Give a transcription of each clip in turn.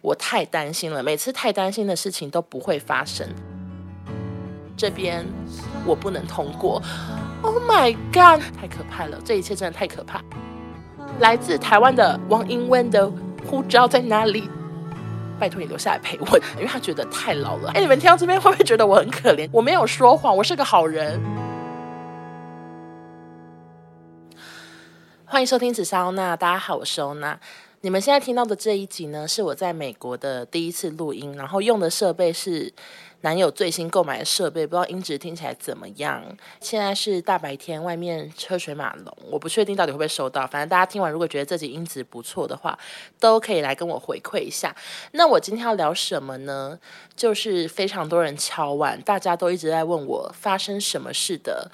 我太担心了，每次太担心的事情都不会发生。这边我不能通过，Oh my God，太可怕了！这一切真的太可怕。来自台湾的王英文的护照在哪里？拜托你留下来陪我，因为他觉得太老了。哎，你们听到这边会不会觉得我很可怜？我没有说谎，我是个好人。欢迎收听紫砂欧娜，大家好，我是欧娜。你们现在听到的这一集呢，是我在美国的第一次录音，然后用的设备是男友最新购买的设备，不知道音质听起来怎么样。现在是大白天，外面车水马龙，我不确定到底会不会收到。反正大家听完，如果觉得这集音质不错的话，都可以来跟我回馈一下。那我今天要聊什么呢？就是非常多人敲碗，大家都一直在问我发生什么事的。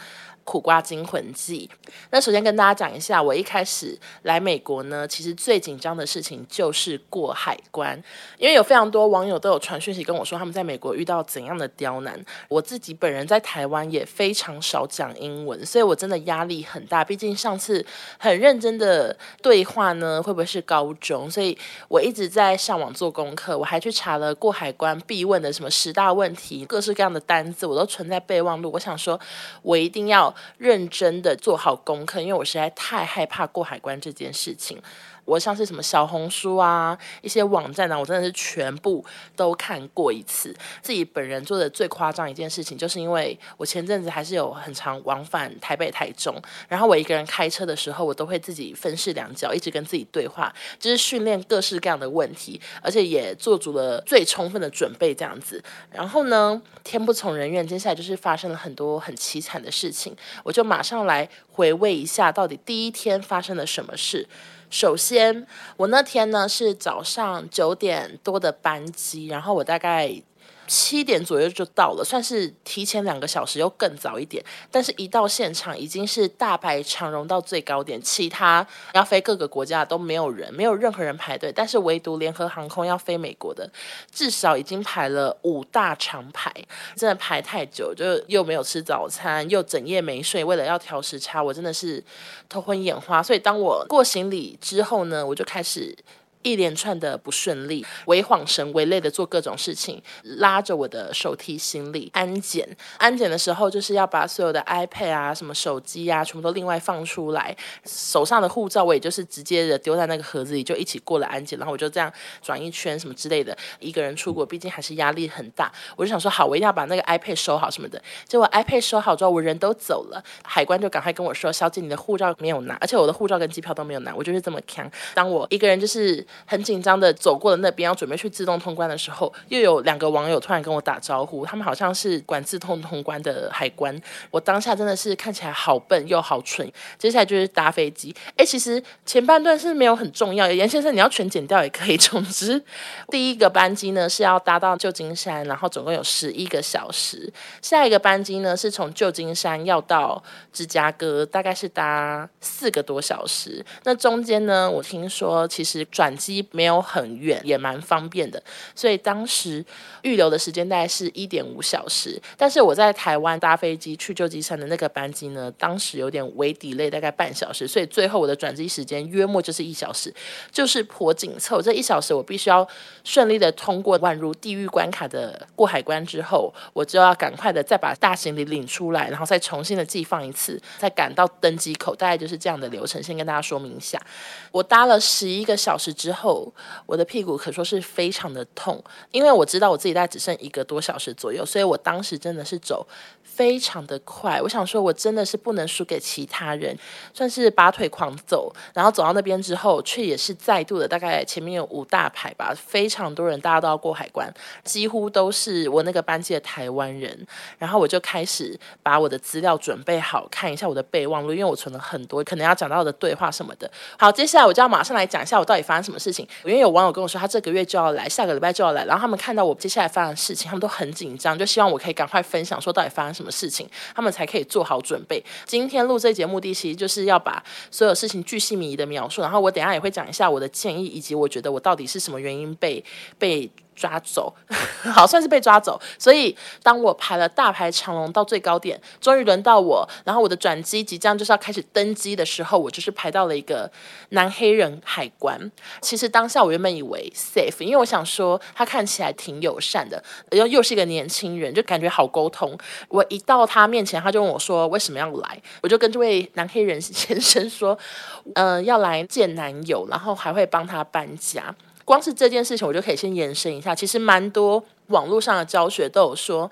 苦瓜惊魂记。那首先跟大家讲一下，我一开始来美国呢，其实最紧张的事情就是过海关，因为有非常多网友都有传讯息跟我说他们在美国遇到怎样的刁难。我自己本人在台湾也非常少讲英文，所以我真的压力很大。毕竟上次很认真的对话呢，会不会是高中？所以我一直在上网做功课，我还去查了过海关必问的什么十大问题，各式各样的单子，我都存在备忘录。我想说，我一定要。认真的做好功课，因为我实在太害怕过海关这件事情。我像是什么小红书啊，一些网站啊，我真的是全部都看过一次。自己本人做的最夸张一件事情，就是因为我前阵子还是有很常往返台北、台中，然后我一个人开车的时候，我都会自己分饰两角，一直跟自己对话，就是训练各式各样的问题，而且也做足了最充分的准备这样子。然后呢，天不从人愿，接下来就是发生了很多很凄惨的事情，我就马上来回味一下，到底第一天发生了什么事。首先，我那天呢是早上九点多的班机，然后我大概。七点左右就到了，算是提前两个小时，又更早一点。但是，一到现场已经是大排长龙到最高点，其他要飞各个国家都没有人，没有任何人排队。但是，唯独联合航空要飞美国的，至少已经排了五大长排，真的排太久，就又没有吃早餐，又整夜没睡，为了要调时差，我真的是头昏眼花。所以，当我过行李之后呢，我就开始。一连串的不顺利，为恍神为累的做各种事情，拉着我的手提行李安检。安检的时候，就是要把所有的 iPad 啊、什么手机啊，全部都另外放出来。手上的护照，我也就是直接的丢在那个盒子里，就一起过了安检。然后我就这样转一圈，什么之类的。一个人出国，毕竟还是压力很大。我就想说，好，我一定要把那个 iPad 收好什么的。结果 iPad 收好之后，我人都走了，海关就赶快跟我说：“小姐，你的护照没有拿，而且我的护照跟机票都没有拿。”我就是这么强。当我一个人就是。很紧张的走过了那边，要准备去自动通关的时候，又有两个网友突然跟我打招呼，他们好像是管自动通关的海关。我当下真的是看起来好笨又好蠢。接下来就是搭飞机，哎，其实前半段是没有很重要，严先生你要全剪掉也可以。总之，第一个班机呢是要搭到旧金山，然后总共有十一个小时。下一个班机呢是从旧金山要到芝加哥，大概是搭四个多小时。那中间呢，我听说其实转机没有很远，也蛮方便的，所以当时预留的时间大概是一点五小时。但是我在台湾搭飞机去旧金山的那个班机呢，当时有点微 delay，大概半小时，所以最后我的转机时间约莫就是一小时，就是颇紧凑。这一小时我必须要顺利的通过宛如地狱关卡的过海关之后，我就要赶快的再把大行李领出来，然后再重新的寄放一次，再赶到登机口，大概就是这样的流程。先跟大家说明一下，我搭了十一个小时之之。后，我的屁股可说是非常的痛，因为我知道我自己大概只剩一个多小时左右，所以我当时真的是走非常的快。我想说，我真的是不能输给其他人，算是拔腿狂走。然后走到那边之后，却也是再度的，大概前面有五大排吧，非常多人，大家都要过海关，几乎都是我那个班级的台湾人。然后我就开始把我的资料准备好，看一下我的备忘录，因为我存了很多可能要讲到的对话什么的。好，接下来我就要马上来讲一下我到底发生什么事。情，因为有网友跟我说，他这个月就要来，下个礼拜就要来，然后他们看到我接下来发生的事情，他们都很紧张，就希望我可以赶快分享，说到底发生什么事情，他们才可以做好准备。今天录这节目的其实就是要把所有事情巨细靡遗的描述，然后我等下也会讲一下我的建议，以及我觉得我到底是什么原因被被。抓走，好，算是被抓走。所以当我排了大排长龙到最高点，终于轮到我，然后我的转机即将就是要开始登机的时候，我就是排到了一个男黑人海关。其实当下我原本以为 safe，因为我想说他看起来挺友善的，又又是一个年轻人，就感觉好沟通。我一到他面前，他就问我说为什么要来，我就跟这位男黑人先生说，嗯、要来见男友，然后还会帮他搬家。光是这件事情，我就可以先延伸一下。其实蛮多网络上的教学都有说，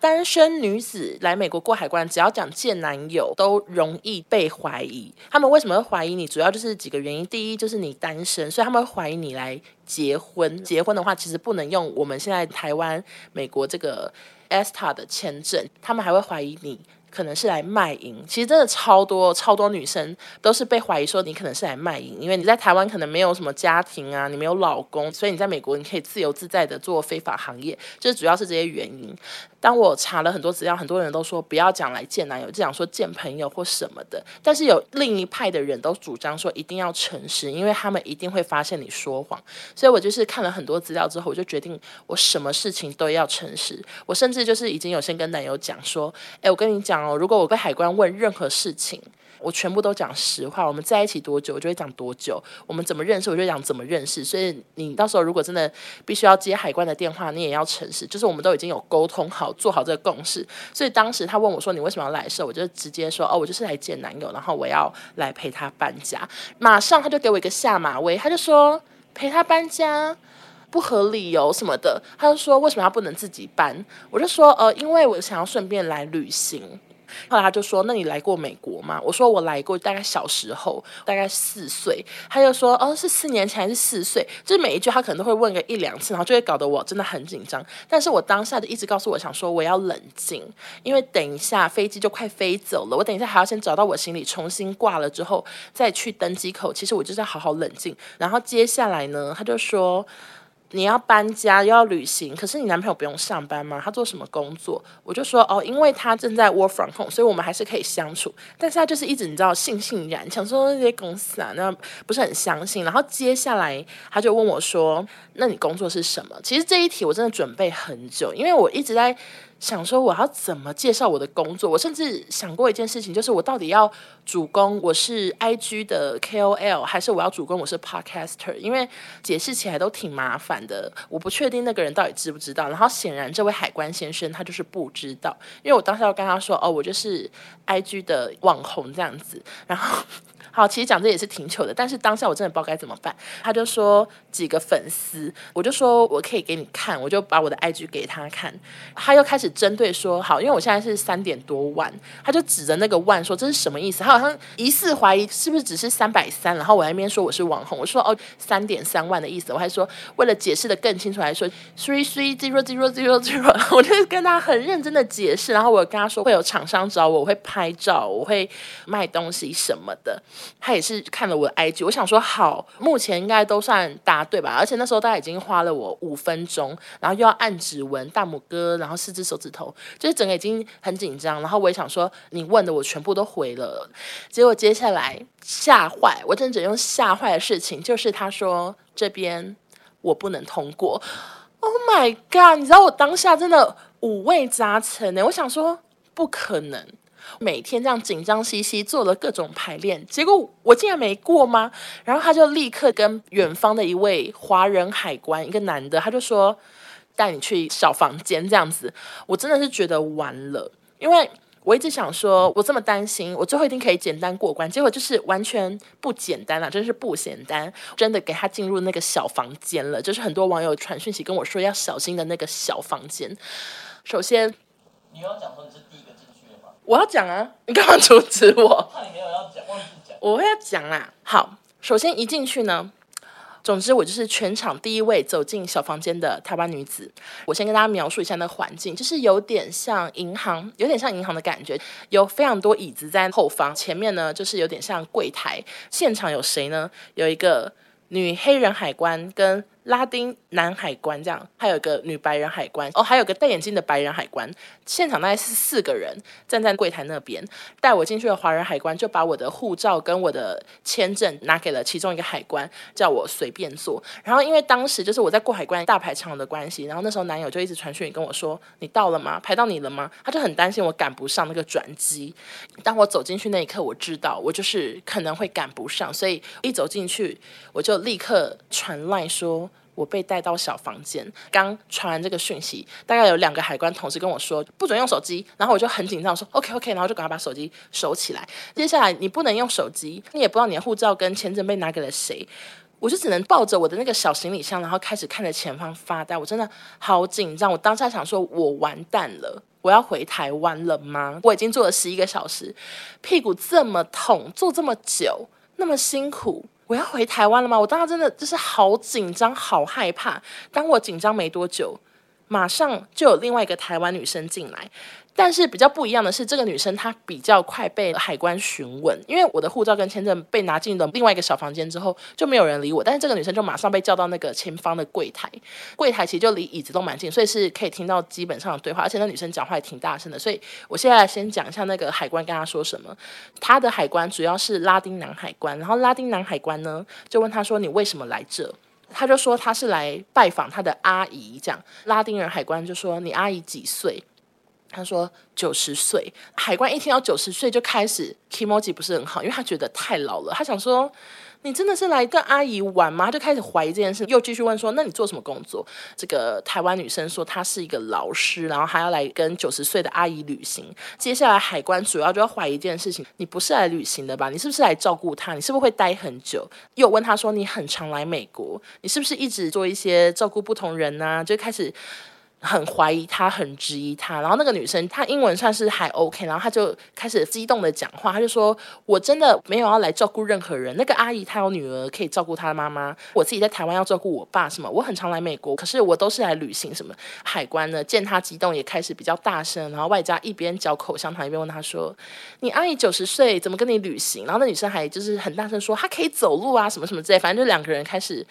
单身女子来美国过海关，只要讲见男友，都容易被怀疑。他们为什么会怀疑你？主要就是几个原因。第一，就是你单身，所以他们会怀疑你来结婚。结婚的话，其实不能用我们现在台湾、美国这个 ESTA 的签证，他们还会怀疑你。可能是来卖淫，其实真的超多超多女生都是被怀疑说你可能是来卖淫，因为你在台湾可能没有什么家庭啊，你没有老公，所以你在美国你可以自由自在的做非法行业，这主要是这些原因。当我查了很多资料，很多人都说不要讲来见男友，就讲说见朋友或什么的。但是有另一派的人都主张说一定要诚实，因为他们一定会发现你说谎。所以我就是看了很多资料之后，我就决定我什么事情都要诚实。我甚至就是已经有先跟男友讲说，诶，我跟你讲。哦，如果我被海关问任何事情，我全部都讲实话。我们在一起多久，我就会讲多久。我们怎么认识，我就讲怎么认识。所以你到时候如果真的必须要接海关的电话，你也要诚实。就是我们都已经有沟通好，做好这个共识。所以当时他问我说：“你为什么要来的时候？”我就直接说：“哦，我就是来见男友，然后我要来陪他搬家。”马上他就给我一个下马威，他就说：“陪他搬家。”不合理由什么的，他就说为什么他不能自己搬？我就说呃，因为我想要顺便来旅行。后来他就说，那你来过美国吗？我说我来过，大概小时候，大概四岁。他就说哦，是四年前还是四岁？就是每一句他可能都会问个一两次，然后就会搞得我真的很紧张。但是我当下就一直告诉我想说我要冷静，因为等一下飞机就快飞走了，我等一下还要先找到我行李，重新挂了之后再去登机口。其实我就是要好好冷静。然后接下来呢，他就说。你要搬家又要旅行，可是你男朋友不用上班吗？他做什么工作？我就说哦，因为他正在 work from home，所以我们还是可以相处。但是他就是一直你知道悻悻然，想说那些公司啊，那不是很相信。然后接下来他就问我说：“那你工作是什么？”其实这一题我真的准备很久，因为我一直在。想说我要怎么介绍我的工作？我甚至想过一件事情，就是我到底要主攻我是 IG 的 KOL，还是我要主攻我是 Podcaster？因为解释起来都挺麻烦的，我不确定那个人到底知不知道。然后显然这位海关先生他就是不知道，因为我当时要跟他说：“哦，我就是 IG 的网红这样子。”然后。好，其实讲这也是挺糗的，但是当下我真的不知道该怎么办。他就说几个粉丝，我就说我可以给你看，我就把我的 IG 给他看。他又开始针对说，好，因为我现在是三点多万，他就指着那个万说这是什么意思？他好像疑似怀疑是不是只是三百三，然后我在那边说我是网红，我说哦三点三万的意思，我还说为了解释得更清楚来说 three three zero zero zero zero，我就跟他很认真的解释，然后我跟他说会有厂商找我，我会拍照，我会卖东西什么的。他也是看了我的 IG，我想说好，目前应该都算答对吧？而且那时候大概已经花了我五分钟，然后又要按指纹、大拇哥，然后四只手指头，就是整个已经很紧张。然后我也想说，你问的我全部都回了，结果接下来吓坏，我真的只用吓坏的事情，就是他说这边我不能通过。Oh my god！你知道我当下真的五味杂陈呢，我想说不可能。每天这样紧张兮兮做了各种排练，结果我竟然没过吗？然后他就立刻跟远方的一位华人海关，一个男的，他就说带你去小房间这样子。我真的是觉得完了，因为我一直想说，我这么担心，我最后一定可以简单过关，结果就是完全不简单了，真是不简单，真的给他进入那个小房间了，就是很多网友传讯息跟我说要小心的那个小房间。首先，你要讲说你是。我要讲啊！你干嘛阻止我？怕你没有要讲，忘记讲。我会要讲啊！好，首先一进去呢，总之我就是全场第一位走进小房间的台湾女子。我先跟大家描述一下那个环境，就是有点像银行，有点像银行的感觉，有非常多椅子在后方，前面呢就是有点像柜台。现场有谁呢？有一个女黑人海关跟拉丁男海关这样，还有一个女白人海关，哦，还有个戴眼镜的白人海关。现场大概是四个人站在柜台那边，带我进去的华人海关就把我的护照跟我的签证拿给了其中一个海关，叫我随便坐。然后因为当时就是我在过海关大排长龙的关系，然后那时候男友就一直传讯跟我说：“你到了吗？排到你了吗？”他就很担心我赶不上那个转机。当我走进去那一刻，我知道我就是可能会赶不上，所以一走进去我就立刻传赖说。我被带到小房间，刚传完这个讯息，大概有两个海关同事跟我说不准用手机，然后我就很紧张说 OK OK，然后就赶快把手机收起来。接下来你不能用手机，你也不知道你的护照跟签证被拿给了谁，我就只能抱着我的那个小行李箱，然后开始看着前方发呆。我真的好紧张，我当下想说我完蛋了，我要回台湾了吗？我已经坐了十一个小时，屁股这么痛，坐这么久，那么辛苦。我要回台湾了吗？我当时真的就是好紧张，好害怕。当我紧张没多久，马上就有另外一个台湾女生进来。但是比较不一样的是，这个女生她比较快被海关询问，因为我的护照跟签证被拿进了另外一个小房间之后，就没有人理我。但是这个女生就马上被叫到那个前方的柜台，柜台其实就离椅子都蛮近，所以是可以听到基本上的对话。而且那女生讲话也挺大声的，所以我现在先讲一下那个海关跟她说什么。她的海关主要是拉丁男海关，然后拉丁男海关呢就问她说：“你为什么来这？”他就说他是来拜访他的阿姨，这样。拉丁人海关就说：“你阿姨几岁？”他说九十岁，海关一听到九十岁就开始 k moji 不是很好，因为他觉得太老了。他想说，你真的是来跟阿姨玩吗？就开始怀疑这件事，又继续问说，那你做什么工作？这个台湾女生说她是一个老师，然后还要来跟九十岁的阿姨旅行。接下来海关主要就要怀疑一件事情，你不是来旅行的吧？你是不是来照顾她？你是不是会待很久？又问他说，你很常来美国，你是不是一直做一些照顾不同人呢？就开始。很怀疑他，很质疑他，然后那个女生她英文算是还 OK，然后她就开始激动的讲话，她就说：“我真的没有要来照顾任何人，那个阿姨她有女儿可以照顾她的妈妈，我自己在台湾要照顾我爸什么，我很常来美国，可是我都是来旅行什么。”海关呢见她激动也开始比较大声，然后外加一边嚼口香糖一边问她说：“你阿姨九十岁怎么跟你旅行？”然后那女生还就是很大声说：“她可以走路啊什么什么之类，反正就两个人开始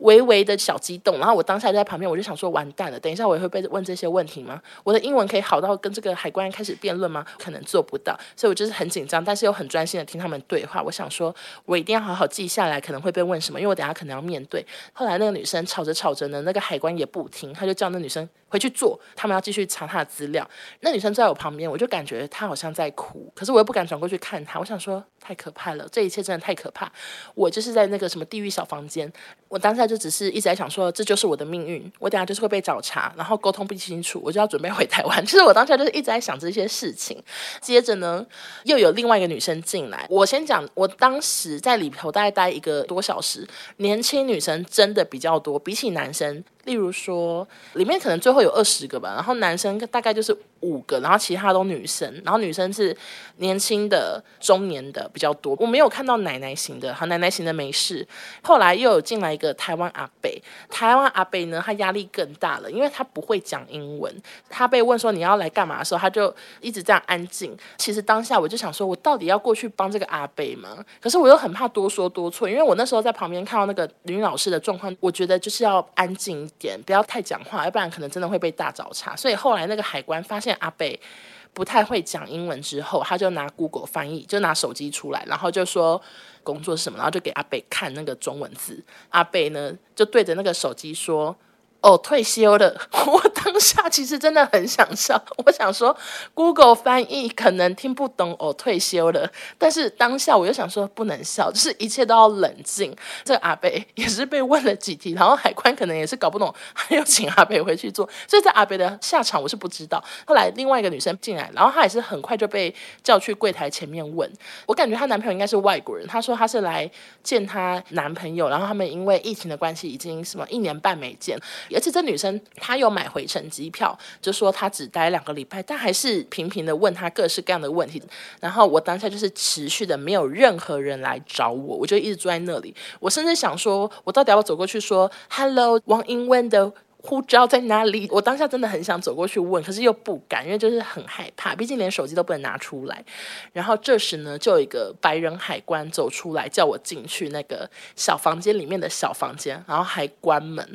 微微的小激动。”然后我当下就在旁边，我就想说：“完蛋了，等一下我也会。”被问这些问题吗？我的英文可以好到跟这个海关开始辩论吗？可能做不到，所以我就是很紧张，但是又很专心的听他们对话。我想说，我一定要好好记下来，可能会被问什么，因为我等下可能要面对。后来那个女生吵着吵着呢，那个海关也不听，他就叫那女生回去坐，他们要继续查她的资料。那女生坐在我旁边，我就感觉她好像在哭，可是我又不敢转过去看她。我想说，太可怕了，这一切真的太可怕。我就是在那个什么地狱小房间，我当下就只是一直在想说，这就是我的命运，我等下就是会被找茬，然后沟通不清楚，我就要准备回台湾。其 实我当下就是一直在想这些事情。接着呢，又有另外一个女生进来。我先讲，我当时在里头大概待一个多小时，年轻女生真的比较多，比起男生。例如说，里面可能最后有二十个吧，然后男生大概就是五个，然后其他都女生，然后女生是年轻的、中年的比较多。我没有看到奶奶型的，好，奶奶型的没事。后来又有进来一个台湾阿伯，台湾阿伯呢，他压力更大了，因为他不会讲英文。他被问说你要来干嘛的时候，他就一直这样安静。其实当下我就想说，我到底要过去帮这个阿伯吗？可是我又很怕多说多错，因为我那时候在旁边看到那个女老师的状况，我觉得就是要安静。点不要太讲话，要不然可能真的会被大找茬。所以后来那个海关发现阿北不太会讲英文之后，他就拿 Google 翻译，就拿手机出来，然后就说工作是什么，然后就给阿北看那个中文字。阿北呢就对着那个手机说。哦，退休了。我当下其实真的很想笑，我想说，Google 翻译可能听不懂哦，退休了。但是当下我又想说，不能笑，就是一切都要冷静。这个阿伯也是被问了几题，然后海关可能也是搞不懂，还要请阿伯回去做。所以在阿伯的下场我是不知道。后来另外一个女生进来，然后她也是很快就被叫去柜台前面问。我感觉她男朋友应该是外国人，她说她是来见她男朋友，然后他们因为疫情的关系，已经什么一年半没见。而且这女生她有买回程机票，就说她只待两个礼拜，但还是频频的问她各式各样的问题。然后我当下就是持续的没有任何人来找我，我就一直坐在那里。我甚至想说，我到底要不要走过去说 “Hello”，王英文的。护照在哪里？我当下真的很想走过去问，可是又不敢，因为就是很害怕，毕竟连手机都不能拿出来。然后这时呢，就有一个白人海关走出来，叫我进去那个小房间里面的小房间，然后还关门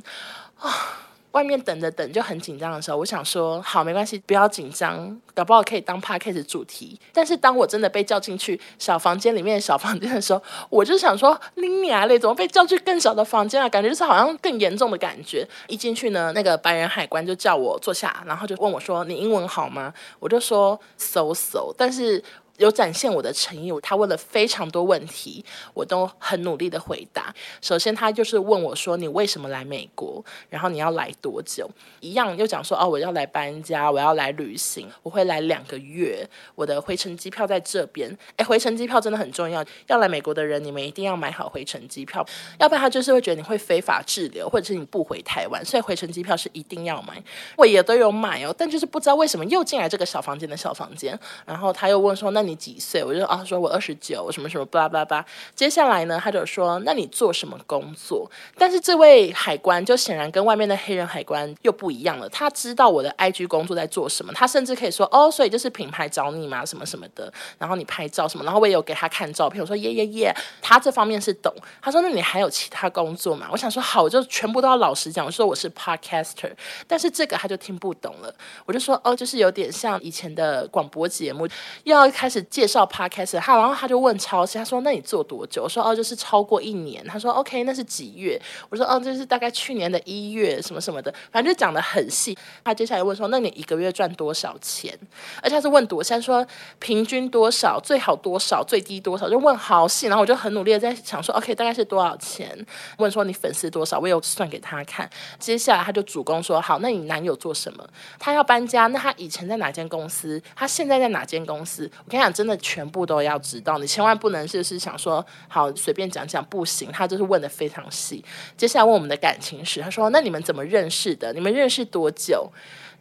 啊。外面等着等就很紧张的时候，我想说好，没关系，不要紧张，搞不好可以当 podcast 主题。但是当我真的被叫进去小房间里面的小房间的时候，我就想说，拎你啊嘞，怎么被叫去更小的房间啊？感觉就是好像更严重的感觉。一进去呢，那个白人海关就叫我坐下，然后就问我说：“你英文好吗？”我就说：“so so。”但是。有展现我的诚意，他问了非常多问题，我都很努力的回答。首先，他就是问我说：“你为什么来美国？然后你要来多久？”一样又讲说：“哦，我要来搬家，我要来旅行，我会来两个月。我的回程机票在这边。诶，回程机票真的很重要。要来美国的人，你们一定要买好回程机票，要不然他就是会觉得你会非法滞留，或者是你不回台湾。所以回程机票是一定要买。我也都有买哦，但就是不知道为什么又进来这个小房间的小房间。然后他又问说：“那你？”你几岁？我就啊，说我二十九，什么什么，巴拉巴拉。接下来呢，他就说，那你做什么工作？但是这位海关就显然跟外面的黑人海关又不一样了。他知道我的 IG 工作在做什么，他甚至可以说，哦，所以就是品牌找你嘛，什么什么的。然后你拍照什么，然后我也有给他看照片。我说耶耶耶，他这方面是懂。他说，那你还有其他工作吗？我想说好，我就全部都要老实讲。我说我是 Podcaster，但是这个他就听不懂了。我就说哦，就是有点像以前的广播节目，要开始。介绍 podcast，他然后他就问超细，他说：“那你做多久？”我说：“哦，就是超过一年。”他说：“OK，那是几月？”我说：“哦，就是大概去年的一月，什么什么的，反正就讲得很细。”他接下来问说：“那你一个月赚多少钱？”而且他是问多，他说平均多少，最好多少，最低多少，就问好细。然后我就很努力的在想说：“OK，大概是多少钱？”问说你粉丝多少，我有算给他看。接下来他就主攻说：“好，那你男友做什么？他要搬家，那他以前在哪间公司？他现在在哪间公司？”我跟你讲。真的全部都要知道，你千万不能就是想说好随便讲讲，不行。他就是问得非常细。接下来问我们的感情史，他说：“那你们怎么认识的？你们认识多久？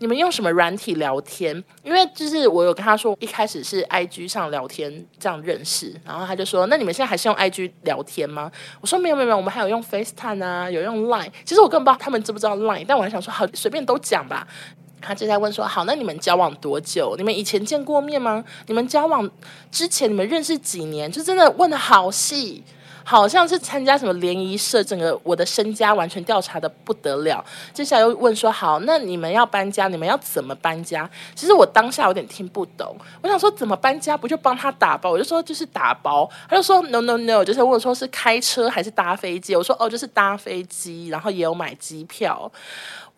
你们用什么软体聊天？”因为就是我有跟他说，一开始是 IG 上聊天这样认识，然后他就说：“那你们现在还是用 IG 聊天吗？”我说：“没有没有没有，我们还有用 FaceTime 啊，有用 Line。其实我根本不知道他们知不知道 Line，但我还想说好随便都讲吧。”他就在问说：“好，那你们交往多久？你们以前见过面吗？你们交往之前你们认识几年？就真的问得好细，好像是参加什么联谊社，整个我的身家完全调查得不得了。接下来又问说：好，那你们要搬家，你们要怎么搬家？其实我当下有点听不懂。我想说怎么搬家，不就帮他打包？我就说就是打包。他就说 No No No，就是问说是开车还是搭飞机？我说哦，就是搭飞机，然后也有买机票。”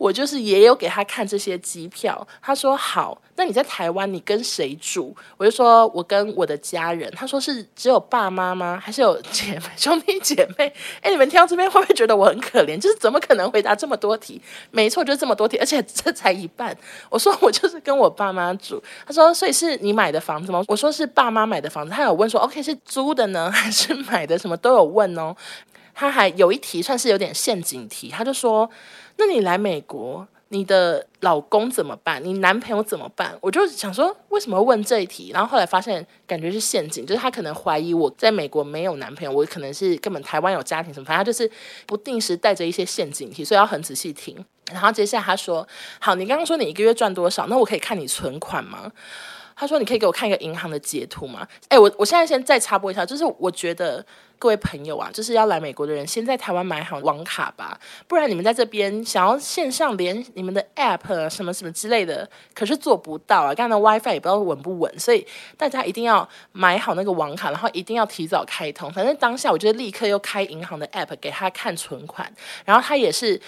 我就是也有给他看这些机票，他说好，那你在台湾你跟谁住？我就说我跟我的家人。他说是只有爸妈吗？还是有姐妹兄弟姐妹？哎，你们听到这边会不会觉得我很可怜？就是怎么可能回答这么多题？没错，就是这么多题，而且这才一半。我说我就是跟我爸妈住。他说所以是你买的房子吗？我说是爸妈买的房子。他有问说 OK 是租的呢，还是买的？什么都有问哦。他还有一题算是有点陷阱题，他就说。那你来美国，你的老公怎么办？你男朋友怎么办？我就想说，为什么问这一题？然后后来发现，感觉是陷阱，就是他可能怀疑我在美国没有男朋友，我可能是根本台湾有家庭什么，反正就是不定时带着一些陷阱题，所以要很仔细听。然后接下来他说：“好，你刚刚说你一个月赚多少？那我可以看你存款吗？”他说：“你可以给我看一个银行的截图吗？”哎，我我现在先再插播一下，就是我觉得。各位朋友啊，就是要来美国的人，先在台湾买好网卡吧，不然你们在这边想要线上连你们的 App，什么什么之类的，可是做不到啊。刚才 WiFi 也不知道稳不稳，所以大家一定要买好那个网卡，然后一定要提早开通。反正当下我就立刻又开银行的 App 给他看存款，然后他也是。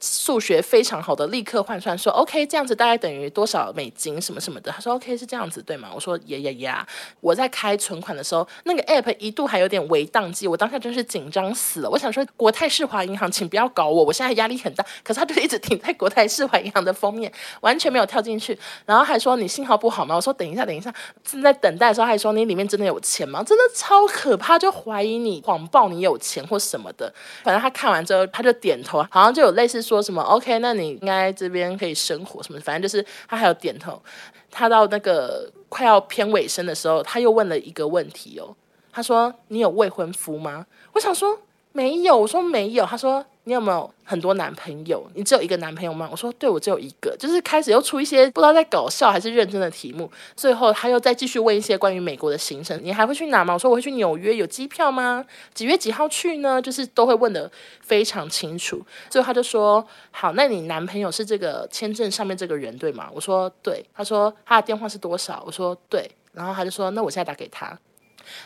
数学非常好的，立刻换算说，OK，这样子大概等于多少美金什么什么的。他说 OK 是这样子对吗？我说呀呀呀！我在开存款的时候，那个 App 一度还有点微宕机，我当下真是紧张死了。我想说国泰世华银行，请不要搞我，我现在压力很大。可是他就一直停在国泰世华银行的封面，完全没有跳进去。然后还说你信号不好吗？我说等一下等一下，正在等待的时候还说你里面真的有钱吗？真的超可怕，就怀疑你谎报你有钱或什么的。反正他看完之后他就点头，好像就有类似。说什么？OK，那你应该这边可以生活什么？反正就是他还有点头。他到那个快要偏尾声的时候，他又问了一个问题哦。他说：“你有未婚夫吗？”我想说，没有。我说没有。他说。你有没有很多男朋友？你只有一个男朋友吗？我说对，我只有一个。就是开始又出一些不知道在搞笑还是认真的题目。最后他又再继续问一些关于美国的行程。你还会去哪吗？我说我会去纽约，有机票吗？几月几号去呢？就是都会问得非常清楚。最后他就说：“好，那你男朋友是这个签证上面这个人对吗？”我说：“对。”他说：“他的电话是多少？”我说：“对。”然后他就说：“那我现在打给他。”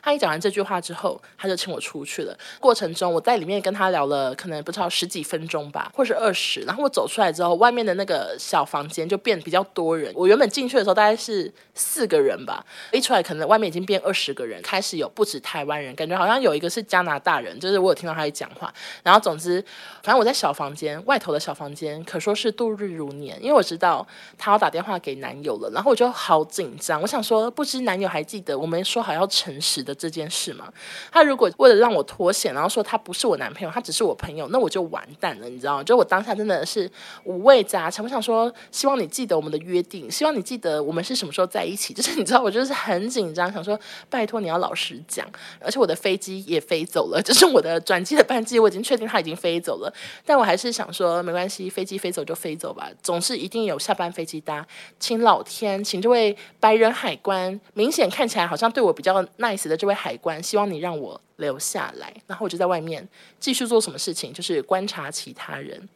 他一讲完这句话之后，他就请我出去了。过程中，我在里面跟他聊了，可能不知道十几分钟吧，或是二十。然后我走出来之后，外面的那个小房间就变比较多人。我原本进去的时候大概是四个人吧，一出来可能外面已经变二十个人，开始有不止台湾人，感觉好像有一个是加拿大人，就是我有听到他在讲话。然后总之，反正我在小房间外头的小房间，可说是度日如年，因为我知道他要打电话给男友了。然后我就好紧张，我想说，不知男友还记得我们说好要诚实。的这件事嘛，他如果为了让我脱险，然后说他不是我男朋友，他只是我朋友，那我就完蛋了，你知道吗？就我当下真的是五味杂陈。我想说，希望你记得我们的约定，希望你记得我们是什么时候在一起。就是你知道，我就是很紧张，想说拜托你要老实讲。而且我的飞机也飞走了，就是我的转机的班机，我已经确定他已经飞走了。但我还是想说，没关系，飞机飞走就飞走吧，总是一定有下班飞机搭。请老天，请这位白人海关，明显看起来好像对我比较 nice。的这位海关，希望你让我留下来，然后我就在外面继续做什么事情，就是观察其他人。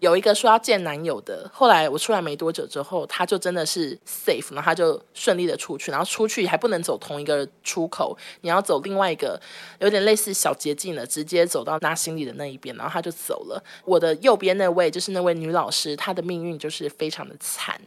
有一个说要见男友的，后来我出来没多久之后，他就真的是 safe，然后他就顺利的出去，然后出去还不能走同一个出口，你要走另外一个有点类似小捷径的，直接走到拿行李的那一边，然后他就走了。我的右边那位就是那位女老师，她的命运就是非常的惨，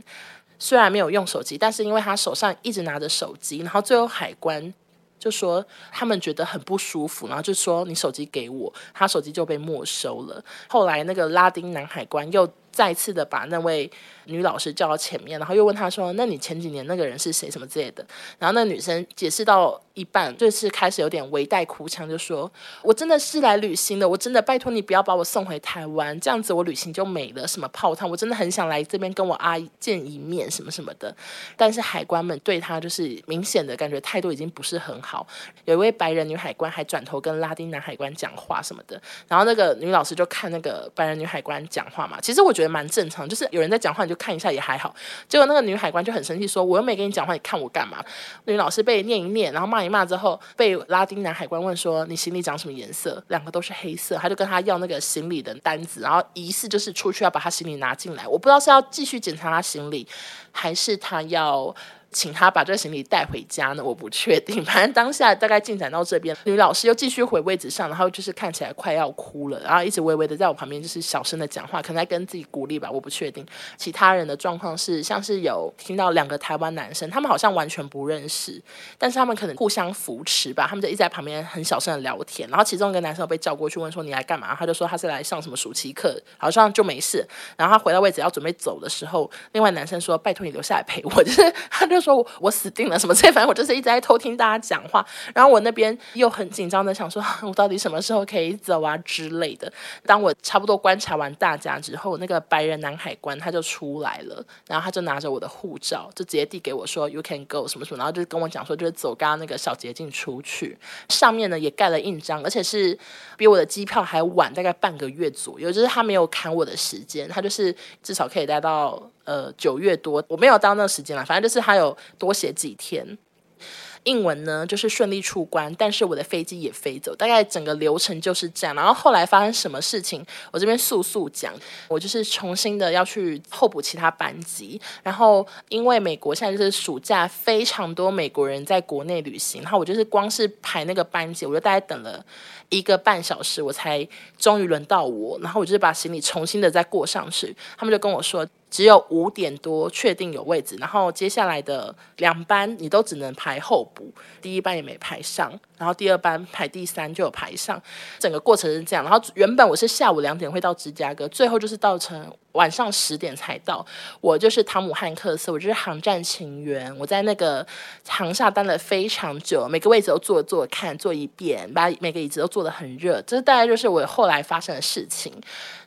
虽然没有用手机，但是因为她手上一直拿着手机，然后最后海关。就说他们觉得很不舒服，然后就说你手机给我，他手机就被没收了。后来那个拉丁男海关又再次的把那位女老师叫到前面，然后又问她说：“那你前几年那个人是谁？什么之类的？”然后那女生解释到一半，就是开始有点微带哭腔，就说：“我真的是来旅行的，我真的拜托你不要把我送回台湾，这样子我旅行就没了。什么泡汤，我真的很想来这边跟我阿姨见一面，什么什么的。”但是海关们对她就是明显的感觉态度已经不是很好。有一位白人女海关还转头跟拉丁男海关讲话什么的，然后那个女老师就看那个白人女海关讲话嘛。其实我觉得蛮正常，就是有人在讲话你就看一下也还好。结果那个女海关就很生气，说：“我又没跟你讲话，你看我干嘛？”女老师被念一念，然后骂一骂之后，被拉丁男海关问说：“你行李长什么颜色？”两个都是黑色，他就跟他要那个行李的单子，然后疑似就是出去要把他行李拿进来。我不知道是要继续检查他行李，还是他要。请他把这个行李带回家呢？我不确定。反正当下大概进展到这边，女老师又继续回位置上，然后就是看起来快要哭了，然后一直微微的在我旁边就是小声的讲话，可能在跟自己鼓励吧，我不确定。其他人的状况是，像是有听到两个台湾男生，他们好像完全不认识，但是他们可能互相扶持吧，他们就一直在旁边很小声的聊天。然后其中一个男生被叫过去问说：“你来干嘛？”他就说他是来上什么暑期课，好像就没事。然后他回到位置要准备走的时候，另外男生说：“拜托你留下来陪我。”就是他就。说我死定了什么之类，反正我就是一直在偷听大家讲话，然后我那边又很紧张的想说，我到底什么时候可以走啊之类的。当我差不多观察完大家之后，那个白人男海关他就出来了，然后他就拿着我的护照，就直接递给我说 “You can go” 什么什么，然后就跟我讲说，就是走刚刚那个小捷径出去，上面呢也盖了印章，而且是比我的机票还晚大概半个月左右，就是他没有砍我的时间，他就是至少可以待到。呃，九月多，我没有到那个时间了，反正就是他有多写几天。英文呢，就是顺利出关，但是我的飞机也飞走，大概整个流程就是这样。然后后来发生什么事情，我这边速速讲。我就是重新的要去候补其他班级，然后因为美国现在就是暑假，非常多美国人在国内旅行，然后我就是光是排那个班级，我就大概等了一个半小时，我才终于轮到我，然后我就是把行李重新的再过上去，他们就跟我说。只有五点多确定有位置，然后接下来的两班你都只能排候补，第一班也没排上，然后第二班排第三就有排上，整个过程是这样。然后原本我是下午两点会到芝加哥，最后就是到成晚上十点才到。我就是汤姆汉克斯，我就是航站情缘，我在那个航厦待了非常久，每个位置都坐坐看坐一遍，把每个椅子都坐得很热。这大概就是我后来发生的事情。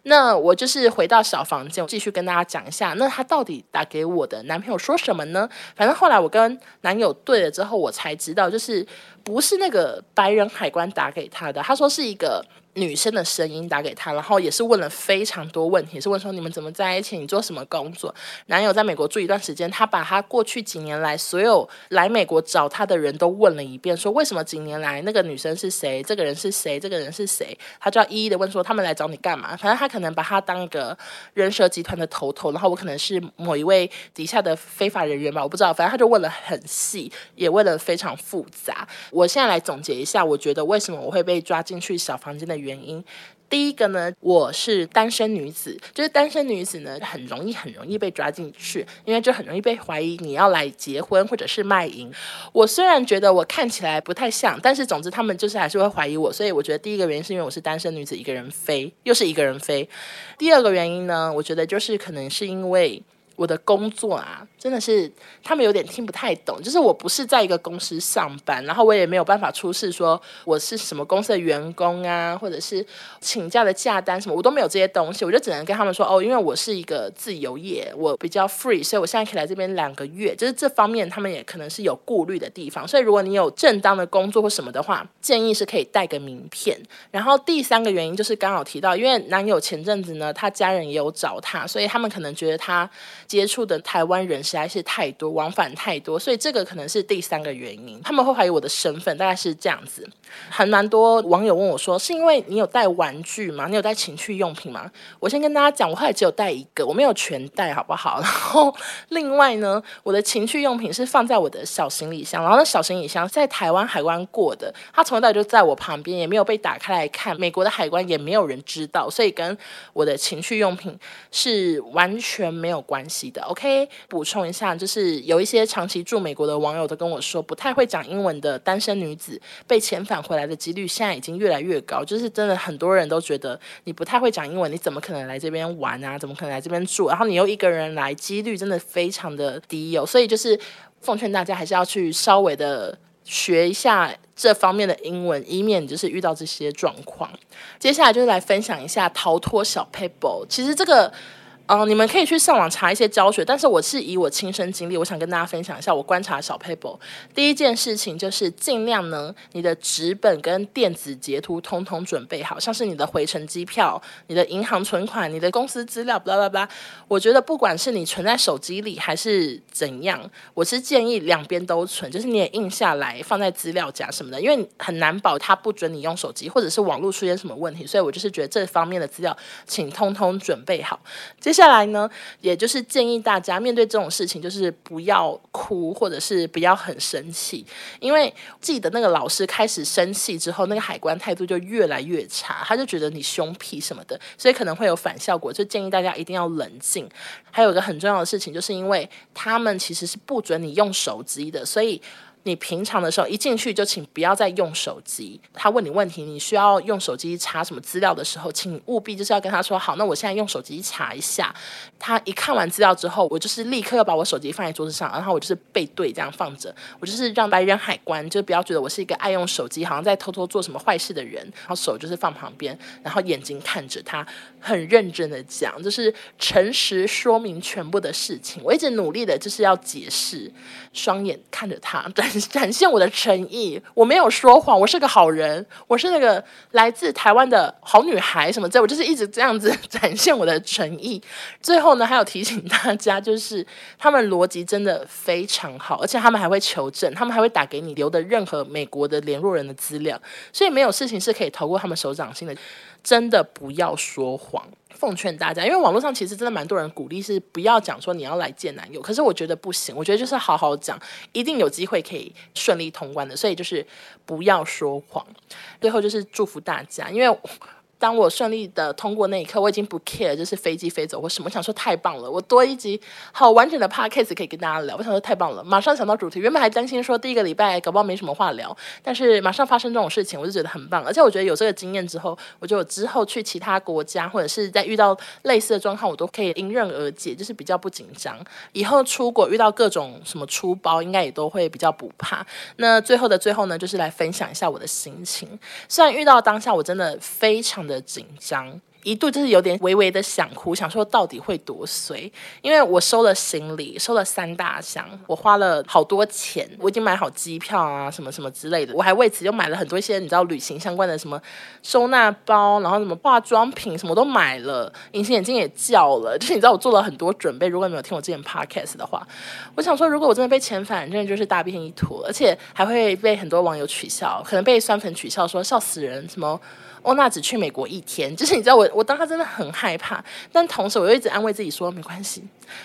那我就是回到小房间，我继续跟大家讲一下。那他到底打给我的男朋友说什么呢？反正后来我跟男友对了之后，我才知道，就是不是那个白人海关打给他的。他说是一个女生的声音打给他，然后也是问了非常多问题，是问说你们怎么在一起，你做什么工作？男友在美国住一段时间，他把他过去几年来所有来美国找他的人都问了一遍，说为什么几年来那个女生是谁，这个人是谁，这个人是谁，他就要一一的问说他们来找你干嘛？反正他可能把他当一个人蛇集团的头头，然后我可能是某一位底下的非法人员吧，我不知道，反正他就问了很细，也问了非常复杂。我现在来总结一下，我觉得为什么我会被抓进去小房间的。原因第一个呢，我是单身女子，就是单身女子呢，很容易很容易被抓进去，因为就很容易被怀疑你要来结婚或者是卖淫。我虽然觉得我看起来不太像，但是总之他们就是还是会怀疑我，所以我觉得第一个原因是因为我是单身女子，一个人飞，又是一个人飞。第二个原因呢，我觉得就是可能是因为。我的工作啊，真的是他们有点听不太懂。就是我不是在一个公司上班，然后我也没有办法出示说我是什么公司的员工啊，或者是请假的假单什么，我都没有这些东西。我就只能跟他们说，哦，因为我是一个自由业，我比较 free，所以我现在可以来这边两个月。就是这方面他们也可能是有顾虑的地方。所以如果你有正当的工作或什么的话，建议是可以带个名片。然后第三个原因就是刚好提到，因为男友前阵子呢，他家人也有找他，所以他们可能觉得他。接触的台湾人实在是太多，往返太多，所以这个可能是第三个原因。他们会怀疑我的身份，大概是这样子。还蛮多网友问我说：“是因为你有带玩具吗？你有带情趣用品吗？”我先跟大家讲，我后来只有带一个，我没有全带，好不好？然后另外呢，我的情趣用品是放在我的小行李箱，然后那小行李箱在台湾海关过的，它从头到尾就在我旁边，也没有被打开来看。美国的海关也没有人知道，所以跟我的情趣用品是完全没有关系。的 OK，补充一下，就是有一些长期住美国的网友都跟我说，不太会讲英文的单身女子被遣返回来的几率现在已经越来越高。就是真的很多人都觉得你不太会讲英文，你怎么可能来这边玩啊？怎么可能来这边住？然后你又一个人来，几率真的非常的低哦。所以就是奉劝大家还是要去稍微的学一下这方面的英文，以免就是遇到这些状况。接下来就是来分享一下逃脱小撇步。其实这个。嗯、你们可以去上网查一些教学，但是我是以我亲身经历，我想跟大家分享一下我观察小 paper。第一件事情就是尽量呢，你的纸本跟电子截图通通准备好，像是你的回程机票、你的银行存款、你的公司资料，巴拉巴拉。我觉得不管是你存在手机里还是怎样，我是建议两边都存，就是你也印下来放在资料夹什么的，因为很难保他不准你用手机，或者是网络出现什么问题，所以我就是觉得这方面的资料请通通准备好。接下来呢，也就是建议大家面对这种事情，就是不要哭，或者是不要很生气，因为记得那个老师开始生气之后，那个海关态度就越来越差，他就觉得你凶屁什么的，所以可能会有反效果，就建议大家一定要冷静。还有一个很重要的事情，就是因为他们其实是不准你用手机的，所以。你平常的时候一进去就请不要再用手机。他问你问题，你需要用手机查什么资料的时候，请务必就是要跟他说好。那我现在用手机查一下。他一看完资料之后，我就是立刻要把我手机放在桌子上，然后我就是背对这样放着。我就是让白人海关就不要觉得我是一个爱用手机，好像在偷偷做什么坏事的人。然后手就是放旁边，然后眼睛看着他，很认真的讲，就是诚实说明全部的事情。我一直努力的就是要解释，双眼看着他。对。展现我的诚意，我没有说谎，我是个好人，我是那个来自台湾的好女孩什么之类，我就是一直这样子 展现我的诚意。最后呢，还有提醒大家，就是他们逻辑真的非常好，而且他们还会求证，他们还会打给你留的任何美国的联络人的资料，所以没有事情是可以逃过他们手掌心的。真的不要说谎，奉劝大家，因为网络上其实真的蛮多人鼓励是不要讲说你要来见男友，可是我觉得不行，我觉得就是好好讲，一定有机会可以顺利通关的，所以就是不要说谎。最后就是祝福大家，因为。当我顺利的通过那一刻，我已经不 care，就是飞机飞走或什么。我想说太棒了，我多一集好完整的 podcast 可以跟大家聊。我想说太棒了，马上想到主题。原本还担心说第一个礼拜搞不好没什么话聊，但是马上发生这种事情，我就觉得很棒。而且我觉得有这个经验之后，我觉得我之后去其他国家或者是在遇到类似的状况，我都可以迎刃而解，就是比较不紧张。以后出国遇到各种什么出包，应该也都会比较不怕。那最后的最后呢，就是来分享一下我的心情。虽然遇到当下我真的非常的紧张，一度就是有点微微的想哭，想说到底会多碎？因为我收了行李，收了三大箱，我花了好多钱，我已经买好机票啊，什么什么之类的，我还为此又买了很多一些你知道旅行相关的什么收纳包，然后什么化妆品什么都买了，隐形眼镜也叫了，就是你知道我做了很多准备。如果你没有听我之前 podcast 的话，我想说，如果我真的被遣返，真的就是大便一坨，而且还会被很多网友取笑，可能被酸粉取笑说笑死人，什么。欧娜只去美国一天，就是你知道我，我当时真的很害怕，但同时我又一直安慰自己说没关系，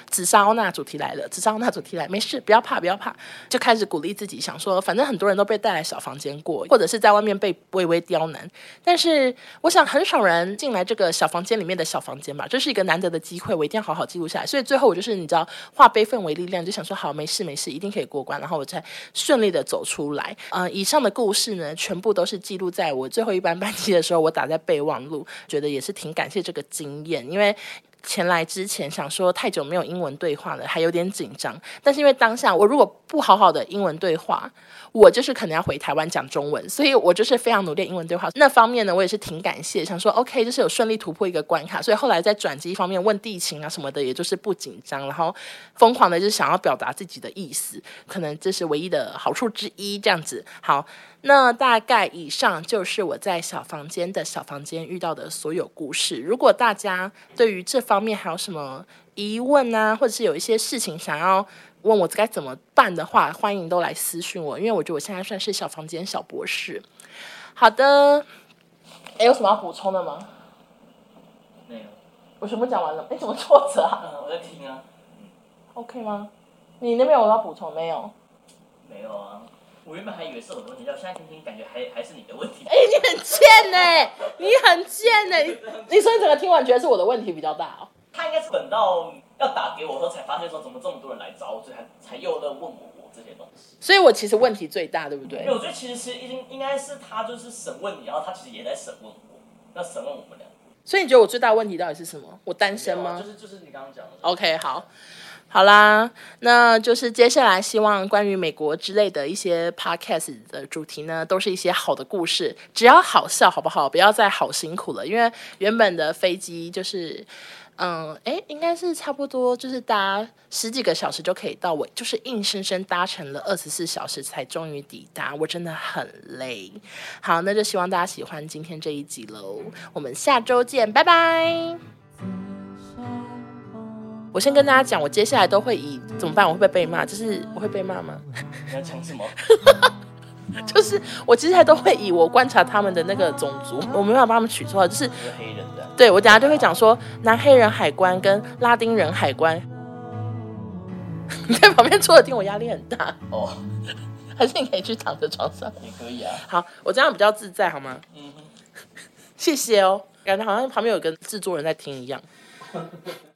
紫砂欧娜主题来了，紫砂欧娜主题来，没事，不要怕，不要怕，就开始鼓励自己，想说反正很多人都被带来小房间过，或者是在外面被微微刁难，但是我想很少人进来这个小房间里面的小房间吧，这是一个难得的机会，我一定要好好记录下来。所以最后我就是你知道化悲愤为力量，就想说好，没事没事，一定可以过关，然后我才顺利的走出来。嗯、以上的故事呢，全部都是记录在我最后一班班机的时，我打在备忘。录觉得也是挺感谢这个经验，因为前来之前想说太久没有英文对话了，还有点紧张。但是因为当下我如果不好好的英文对话，我就是可能要回台湾讲中文，所以我就是非常努力英文对话。那方面呢，我也是挺感谢，想说 OK，就是有顺利突破一个关卡。所以后来在转机方面问地勤啊什么的，也就是不紧张，然后疯狂的就是想要表达自己的意思，可能这是唯一的好处之一。这样子好。那大概以上就是我在小房间的小房间遇到的所有故事。如果大家对于这方面还有什么疑问啊，或者是有一些事情想要问我该怎么办的话，欢迎都来私讯我，因为我觉得我现在算是小房间小博士。好的，哎，有什么要补充的吗？没有。我全部讲完了。哎，怎么挫折啊？我在听啊。OK 吗？你那边有要补充没有？没有啊。我原本还以为是我的问题，但现在听听感觉还还是你的问题。哎、欸，你很贱呢、欸，你很贱呢、欸。你说你整个听完觉得是我的问题比较大哦。他应该是等到要打给我的时候才发现说怎么这么多人来找我，所以才才又在问我我这些东西。所以我其实问题最大，对不对？因为我觉得其实其实应应该是他就是审问你，然后他其实也在审问我，那审问我们俩。所以你觉得我最大问题到底是什么？我单身吗？就是就是你刚刚讲的。OK，好。好啦，那就是接下来希望关于美国之类的一些 podcast 的主题呢，都是一些好的故事，只要好笑，好不好？不要再好辛苦了，因为原本的飞机就是，嗯，哎，应该是差不多就是搭十几个小时就可以到，我就是硬生生搭乘了二十四小时才终于抵达，我真的很累。好，那就希望大家喜欢今天这一集喽，我们下周见，拜拜。我先跟大家讲，我接下来都会以怎么办？我会不会被骂？就是我会被骂吗？你要讲什么？就是我接下来都会以我观察他们的那个种族，我没办法帮他们取错，就是黑人的。对，我等下就会讲说南黑人海关跟拉丁人海关。你在旁边坐着听，我压力很大哦。还是你可以去躺在床上也可以啊。好，我这样比较自在，好吗？嗯哼。谢谢哦，感觉好像旁边有个制作人在听一样。